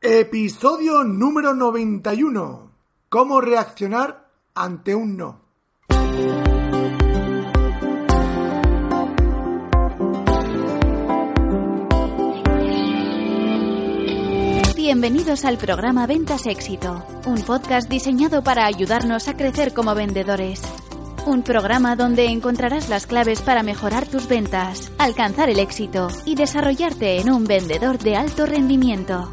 Episodio número 91. ¿Cómo reaccionar ante un no? Bienvenidos al programa Ventas Éxito, un podcast diseñado para ayudarnos a crecer como vendedores. Un programa donde encontrarás las claves para mejorar tus ventas, alcanzar el éxito y desarrollarte en un vendedor de alto rendimiento.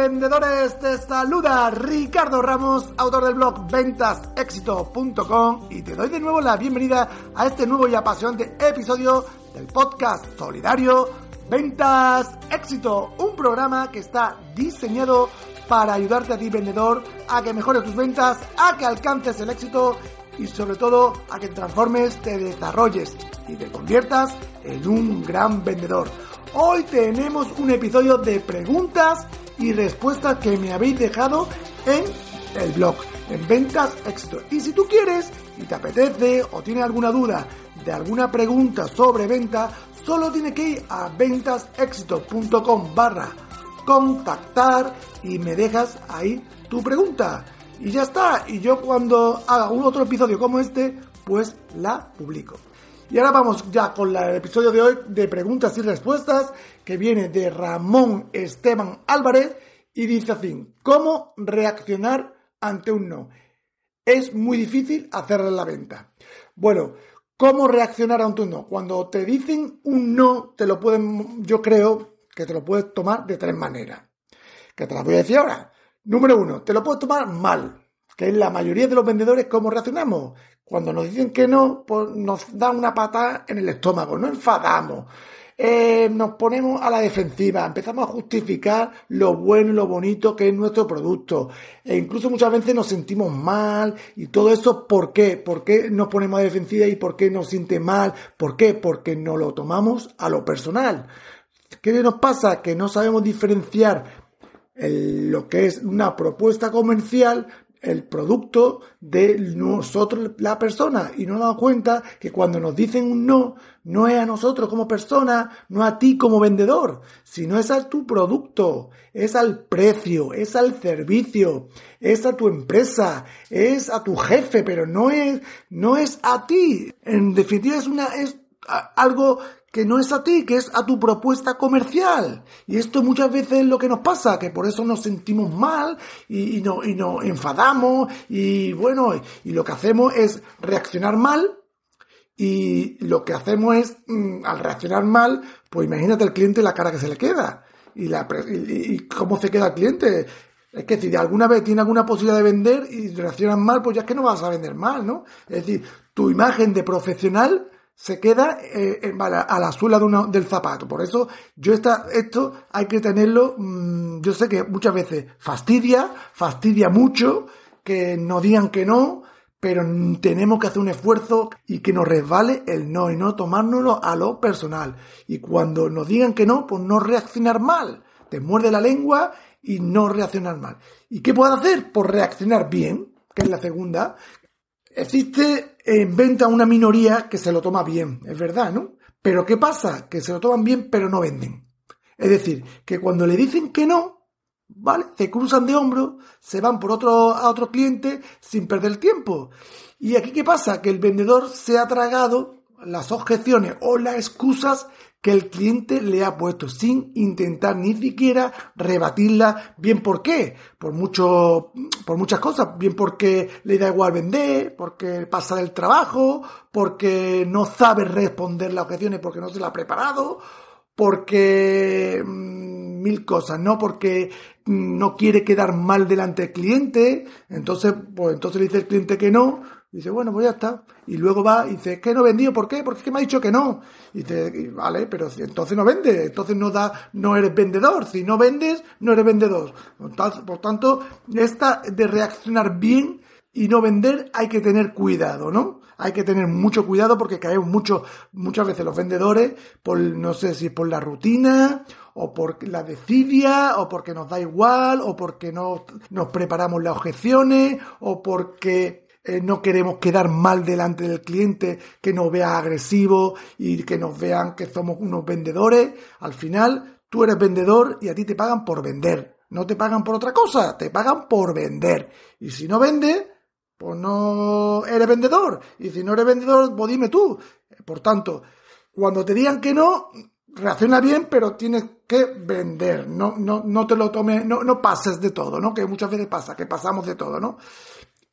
Vendedores, te saluda Ricardo Ramos, autor del blog ventasexito.com y te doy de nuevo la bienvenida a este nuevo y apasionante episodio del podcast solidario Ventas Éxito, un programa que está diseñado para ayudarte a ti vendedor a que mejores tus ventas, a que alcances el éxito y sobre todo a que te transformes, te desarrolles y te conviertas en un gran vendedor. Hoy tenemos un episodio de preguntas y respuestas que me habéis dejado en el blog, en Ventas Éxito. Y si tú quieres y te apetece o tienes alguna duda de alguna pregunta sobre venta, solo tienes que ir a ventasexito.com barra contactar y me dejas ahí tu pregunta. Y ya está. Y yo cuando haga un otro episodio como este, pues la publico. Y ahora vamos ya con el episodio de hoy de preguntas y respuestas que viene de Ramón Esteban Álvarez y dice así, ¿cómo reaccionar ante un no? Es muy difícil hacerle la venta. Bueno, ¿cómo reaccionar ante un no? Cuando te dicen un no, te lo pueden, yo creo que te lo puedes tomar de tres maneras. Que te las voy a decir ahora. Número uno, te lo puedes tomar mal, que es la mayoría de los vendedores cómo reaccionamos. Cuando nos dicen que no, pues nos da una pata en el estómago, nos enfadamos, eh, nos ponemos a la defensiva, empezamos a justificar lo bueno y lo bonito que es nuestro producto. E incluso muchas veces nos sentimos mal y todo eso, ¿por qué? ¿Por qué nos ponemos a defensiva y por qué nos siente mal? ¿Por qué? Porque no lo tomamos a lo personal. ¿Qué nos pasa? Que no sabemos diferenciar lo que es una propuesta comercial el producto de nosotros, la persona, y no nos damos cuenta que cuando nos dicen un no, no es a nosotros como persona, no a ti como vendedor, sino es a tu producto, es al precio, es al servicio, es a tu empresa, es a tu jefe, pero no es, no es a ti. En definitiva es una, es algo que no es a ti, que es a tu propuesta comercial. Y esto muchas veces es lo que nos pasa, que por eso nos sentimos mal y, no, y nos enfadamos y bueno, y lo que hacemos es reaccionar mal y lo que hacemos es, mm, al reaccionar mal, pues imagínate al cliente la cara que se le queda y, la, y, cómo se queda el cliente. Es que si alguna vez tiene alguna posibilidad de vender y reaccionas mal, pues ya es que no vas a vender mal, ¿no? Es decir, tu imagen de profesional se queda eh, a la suela de uno, del zapato. Por eso yo esta, esto hay que tenerlo, mmm, yo sé que muchas veces fastidia, fastidia mucho, que nos digan que no, pero tenemos que hacer un esfuerzo y que nos resbale el no y no tomárnoslo a lo personal. Y cuando nos digan que no, pues no reaccionar mal. Te muerde la lengua y no reaccionar mal. ¿Y qué puedo hacer? Pues reaccionar bien, que es la segunda, Existe en venta una minoría que se lo toma bien, es verdad, ¿no? Pero ¿qué pasa? Que se lo toman bien pero no venden. Es decir, que cuando le dicen que no, ¿vale? Se cruzan de hombros, se van por otro, a otro cliente sin perder tiempo. Y aquí ¿qué pasa? Que el vendedor se ha tragado las objeciones o las excusas que el cliente le ha puesto sin intentar ni siquiera rebatirla. Bien, ¿por qué? Por mucho, por muchas cosas. Bien porque le da igual vender, porque pasa del trabajo, porque no sabe responder las objeciones porque no se la ha preparado, porque mmm, mil cosas, ¿no? Porque no quiere quedar mal delante del cliente. Entonces, pues entonces le dice el cliente que no Dice, bueno, pues ya está. Y luego va y dice, que no he vendido, ¿por qué? Porque es que me ha dicho que no. Y dice, vale, pero entonces no vende, entonces no da, no eres vendedor. Si no vendes, no eres vendedor. Por tanto, esta de reaccionar bien y no vender hay que tener cuidado, ¿no? hay que tener mucho cuidado porque caemos mucho, muchas veces los vendedores por, no sé si por la rutina, o por la desidia, o porque nos da igual, o porque no nos preparamos las objeciones, o porque eh, no queremos quedar mal delante del cliente, que nos vea agresivo y que nos vean que somos unos vendedores. Al final, tú eres vendedor y a ti te pagan por vender. No te pagan por otra cosa, te pagan por vender. Y si no vendes, pues no eres vendedor. Y si no eres vendedor, pues dime tú. Por tanto, cuando te digan que no, reacciona bien, pero tienes que vender. No, no, no te lo tomes, no, no pases de todo, ¿no? Que muchas veces pasa, que pasamos de todo, ¿no?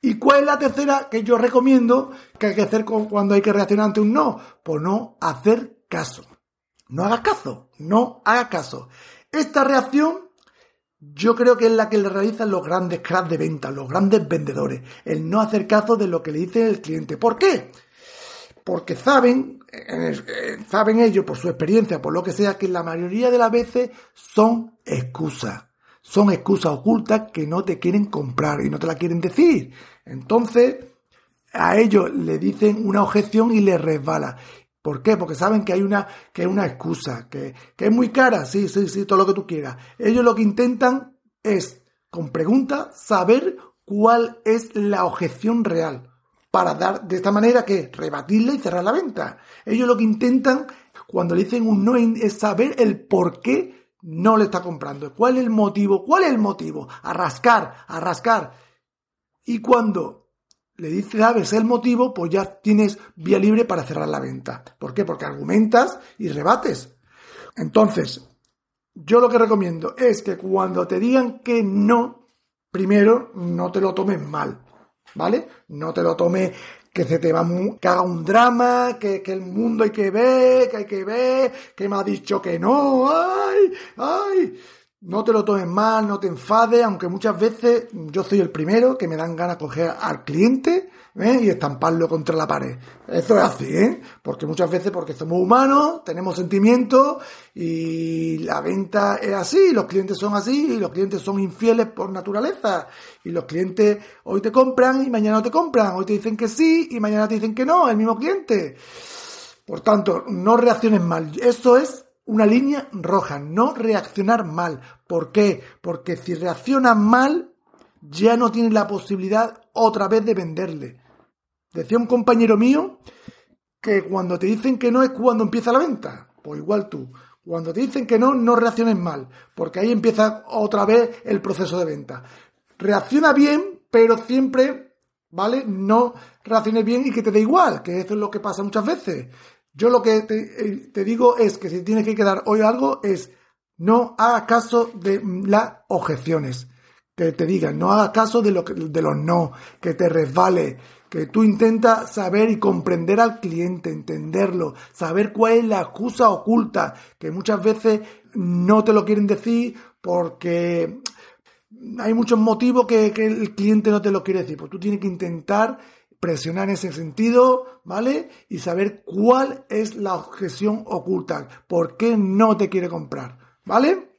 ¿Y cuál es la tercera que yo recomiendo que hay que hacer cuando hay que reaccionar ante un no? Pues no hacer caso. No hagas caso, no hagas caso. Esta reacción yo creo que es la que le realizan los grandes cracks de venta, los grandes vendedores. El no hacer caso de lo que le dice el cliente. ¿Por qué? Porque saben, eh, saben ellos por su experiencia, por lo que sea, que la mayoría de las veces son excusas son excusas ocultas que no te quieren comprar y no te la quieren decir. Entonces, a ellos le dicen una objeción y les resbala. ¿Por qué? Porque saben que hay una, que es una excusa, que, que es muy cara, sí, sí, sí, todo lo que tú quieras. Ellos lo que intentan es, con preguntas, saber cuál es la objeción real. Para dar de esta manera que rebatirle y cerrar la venta. Ellos lo que intentan, cuando le dicen un no, es saber el por qué no le está comprando. ¿Cuál es el motivo? ¿Cuál es el motivo? A rascar, a rascar. Y cuando le dices, sabes el motivo, pues ya tienes vía libre para cerrar la venta. ¿Por qué? Porque argumentas y rebates. Entonces, yo lo que recomiendo es que cuando te digan que no, primero no te lo tomes mal. ¿Vale? No te lo tomes que se te va que haga un drama, que, que, el mundo hay que ver, que hay que ver, que me ha dicho que no, ay, ay. No te lo tomes mal, no te enfades, aunque muchas veces yo soy el primero que me dan ganas de coger al cliente ¿eh? y estamparlo contra la pared. Eso es así, ¿eh? Porque muchas veces, porque somos humanos, tenemos sentimientos y la venta es así, los clientes son así y los clientes son infieles por naturaleza. Y los clientes hoy te compran y mañana no te compran, hoy te dicen que sí y mañana te dicen que no, el mismo cliente. Por tanto, no reacciones mal. Eso es una línea roja, no reaccionar mal. ¿Por qué? Porque si reaccionas mal, ya no tienes la posibilidad otra vez de venderle. Decía un compañero mío que cuando te dicen que no es cuando empieza la venta. Pues igual tú. Cuando te dicen que no, no reacciones mal, porque ahí empieza otra vez el proceso de venta. Reacciona bien, pero siempre, ¿vale? No reacciones bien y que te dé igual, que eso es lo que pasa muchas veces. Yo lo que eh, te, digo es que si tienes que quedar hoy algo es no hagas caso de las objeciones. Que te digan, no hagas caso de, lo de los no, que te resbale, que tú intentas saber y comprender al cliente, entenderlo, saber cuál es la excusa oculta, que muchas veces no te lo quieren decir porque hay muchos motivos que, que el cliente no te lo quiere decir, pues tú tienes que intentar presionar en ese sentido, ¿vale? Y saber cuál es la objeción oculta, por qué no te quiere comprar, ¿vale?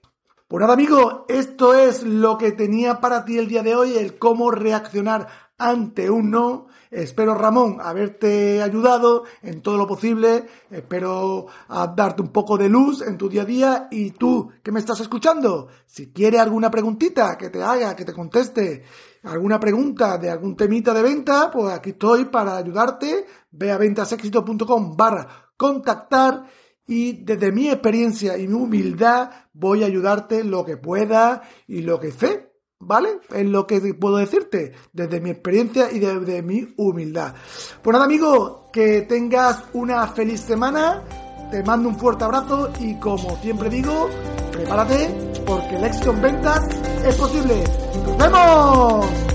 Pues nada, amigo, esto es lo que tenía para ti el día de hoy, el cómo reaccionar ante un no. Espero, Ramón, haberte ayudado en todo lo posible. Espero darte un poco de luz en tu día a día. Y tú, que me estás escuchando, si quieres alguna preguntita que te haga, que te conteste, alguna pregunta de algún temita de venta, pues aquí estoy para ayudarte. Ve a ventasexito.com barra contactar y desde mi experiencia y mi humildad voy a ayudarte lo que pueda y lo que sé ¿Vale? Es lo que puedo decirte desde mi experiencia y desde mi humildad. Pues nada, amigo, que tengas una feliz semana. Te mando un fuerte abrazo y como siempre digo, prepárate porque el éxito en ventas es posible. ¡Nos vemos!